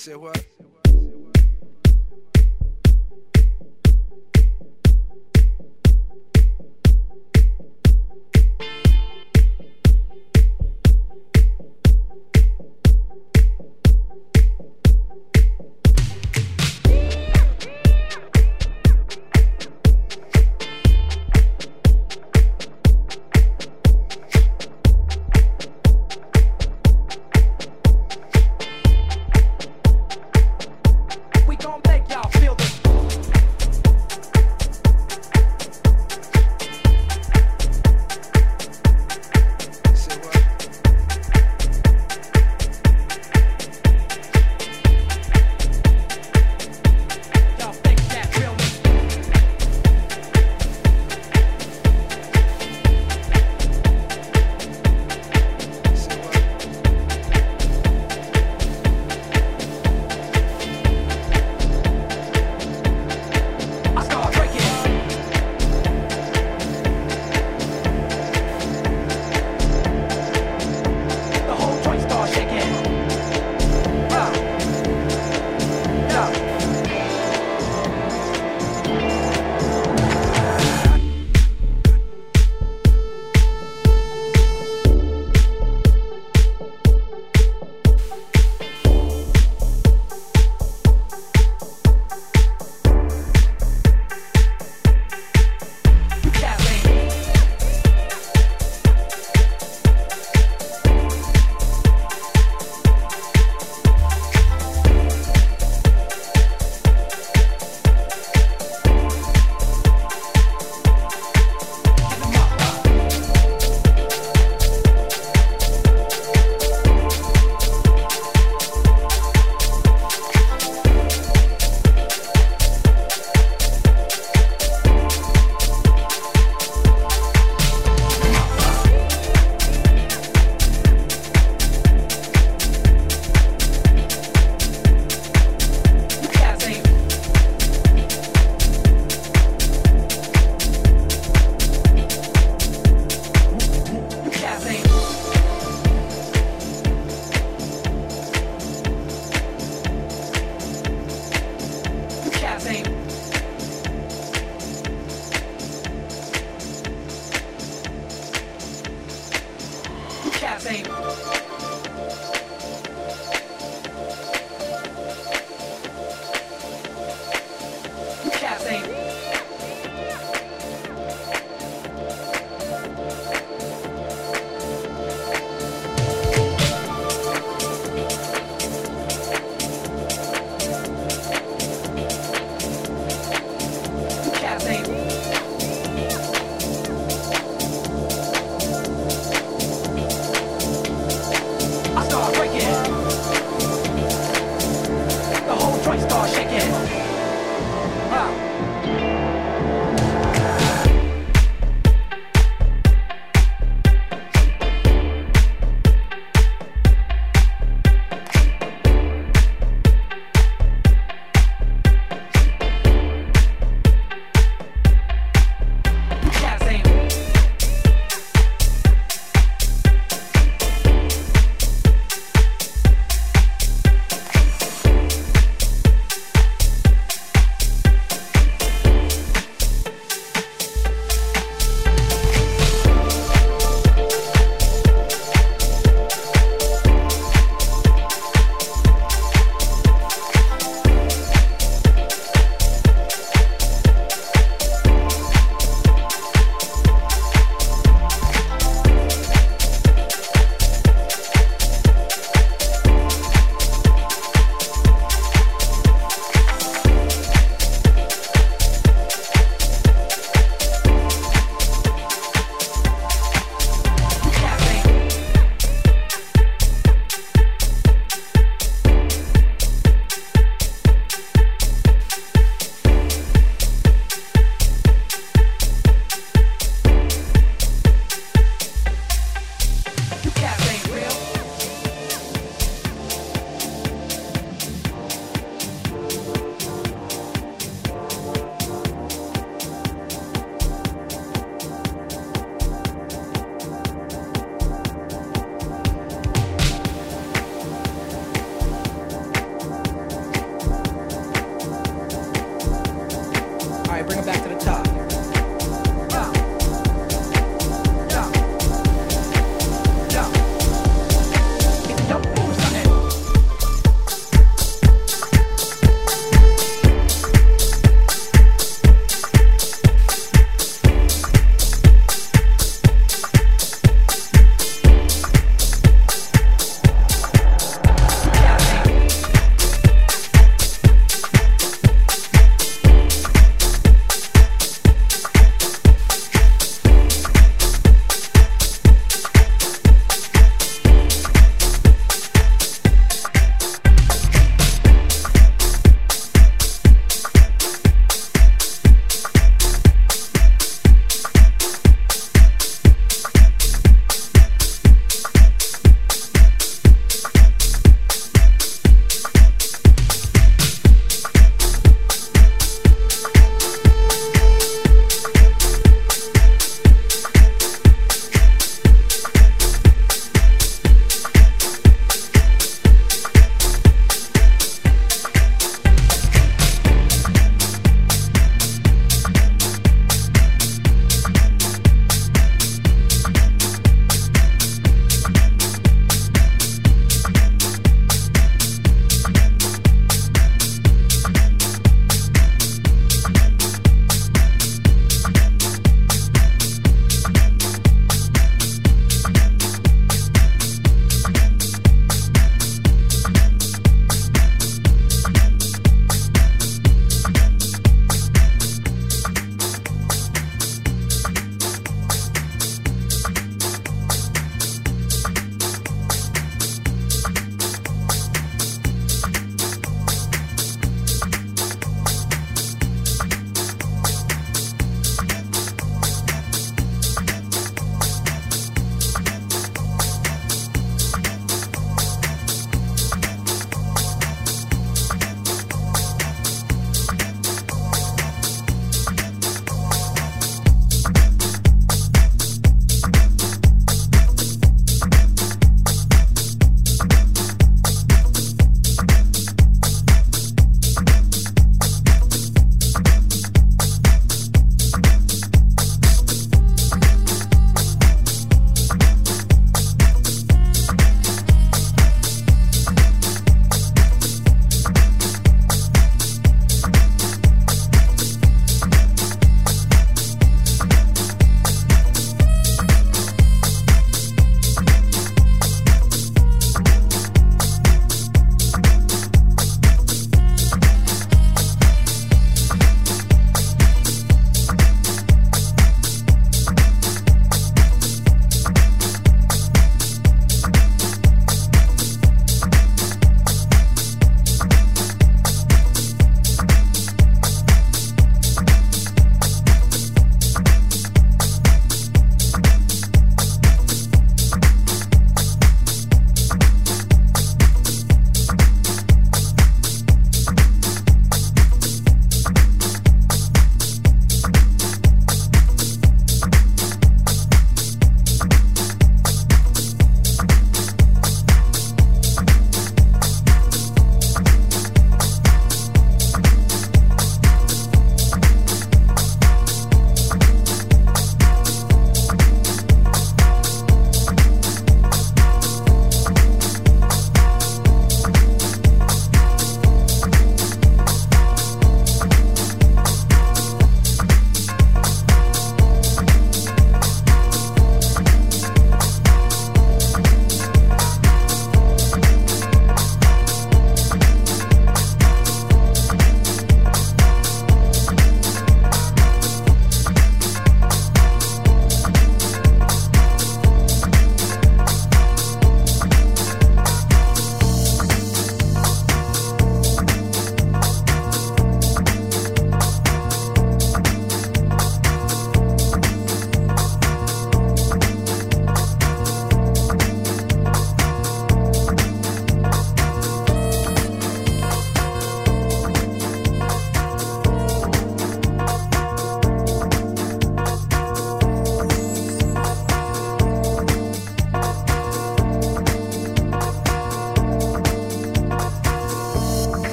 Say what?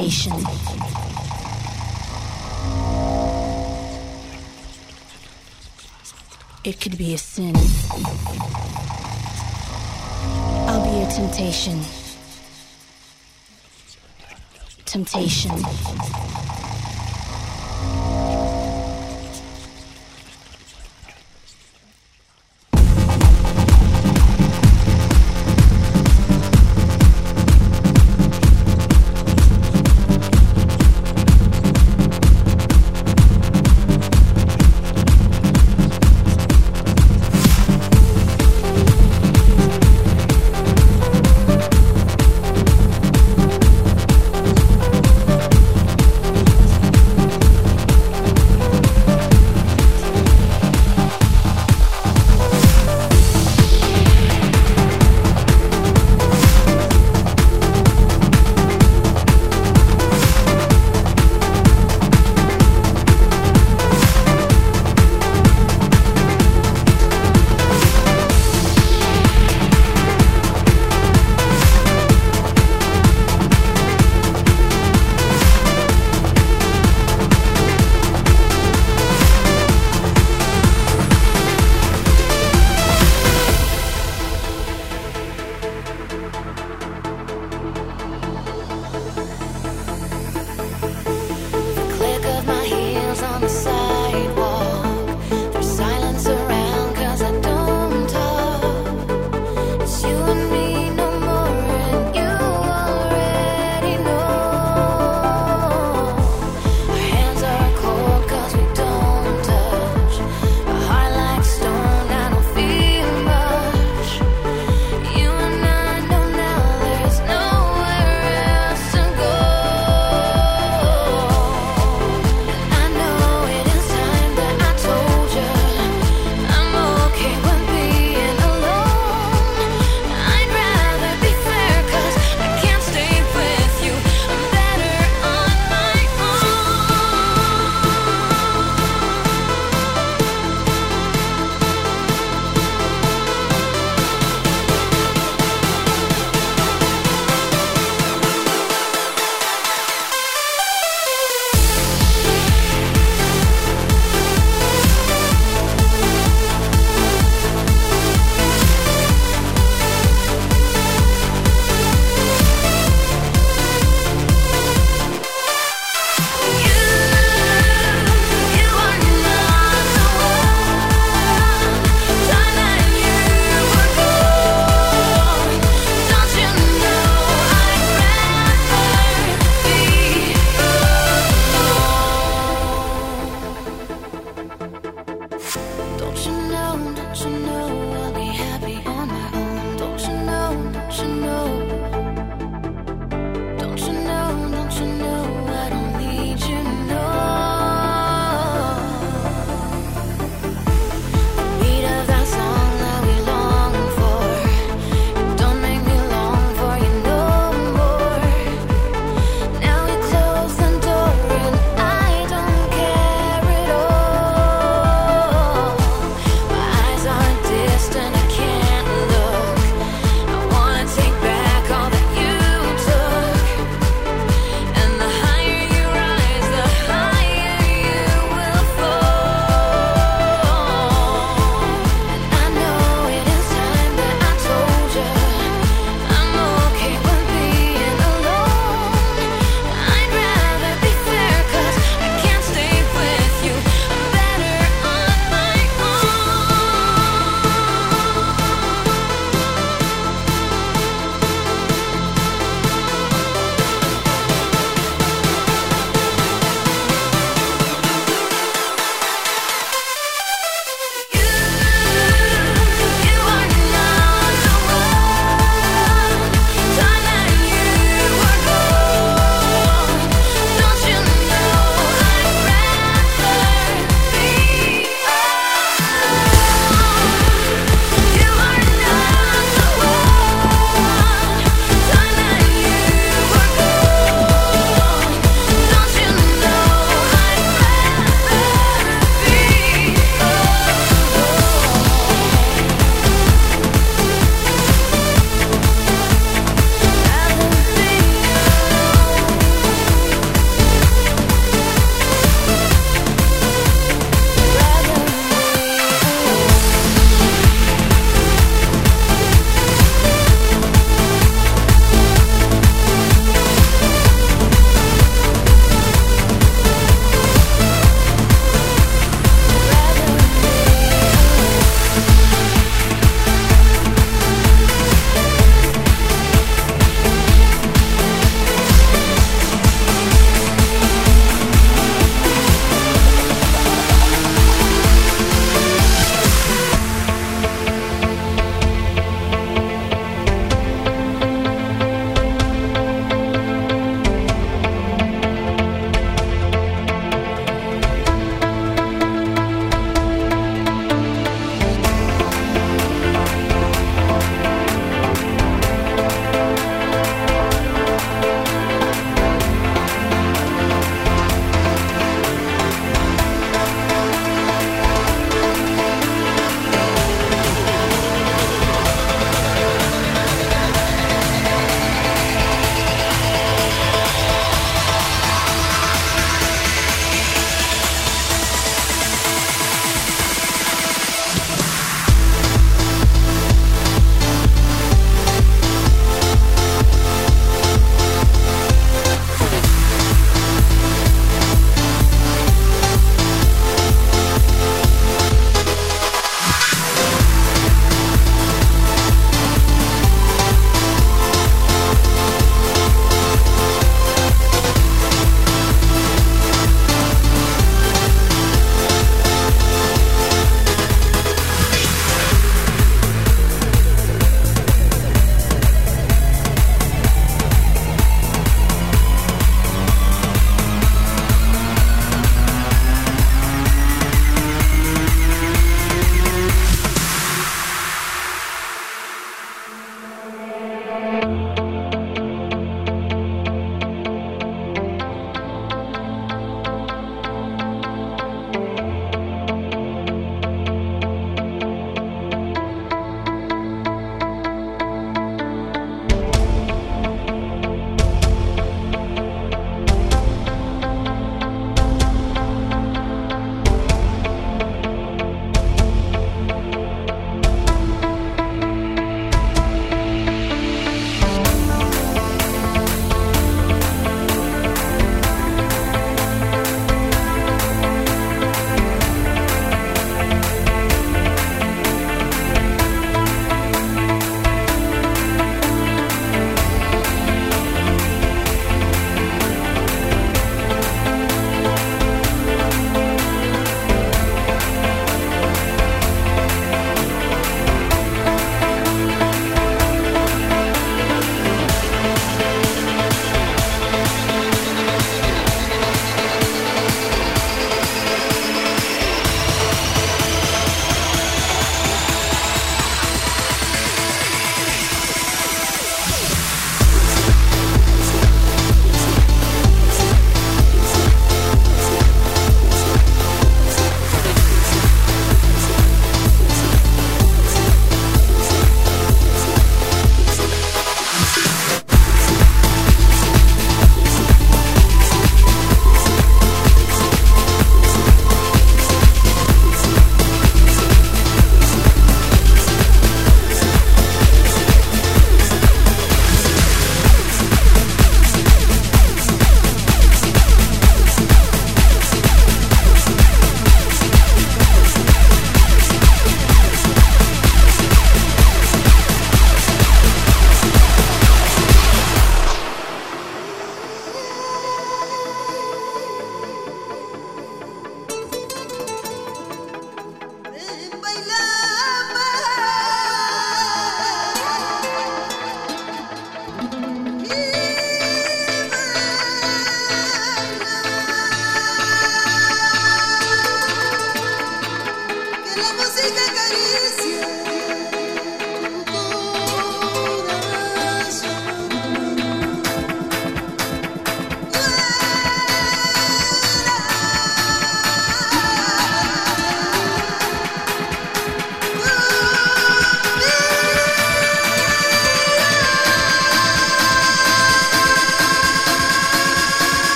Temptation. It could be a sin. I'll be a temptation. Temptation.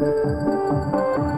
Música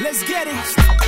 Let's get it.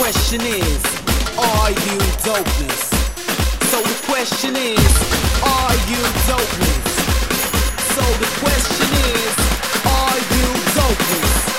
question is, are you dopeness? So the question is, are you dopeness? So the question is, are you dopeness?